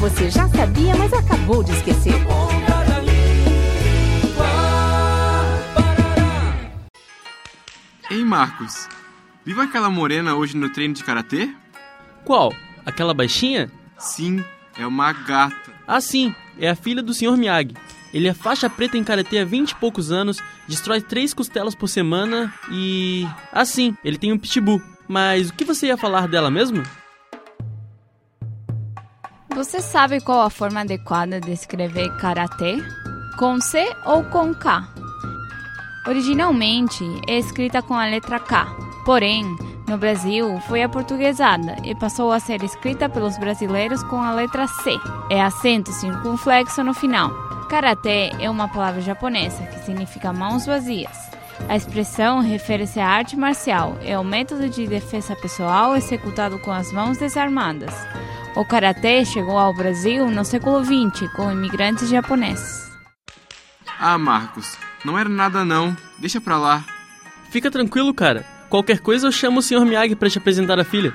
você já sabia, mas acabou de esquecer. Ei, Marcos. Viu aquela morena hoje no treino de karatê? Qual? Aquela baixinha? Sim, é uma gata. Ah, sim, é a filha do Sr. Miyagi. Ele é faixa preta em karatê há 20 e poucos anos, destrói três costelas por semana e. Ah, sim, ele tem um pitbull. Mas o que você ia falar dela mesmo? Você sabe qual a forma adequada de escrever karatê? Com C ou com K? Originalmente é escrita com a letra K, porém, no Brasil foi aportuguesada e passou a ser escrita pelos brasileiros com a letra C. É acento circunflexo no final. Karatê é uma palavra japonesa que significa mãos vazias. A expressão refere-se à arte marcial, é o método de defesa pessoal executado com as mãos desarmadas. O karatê chegou ao Brasil no século XX com imigrantes japoneses. Ah, Marcos, não era nada não. Deixa pra lá. Fica tranquilo, cara. Qualquer coisa eu chamo o Sr. Miyagi para te apresentar a filha.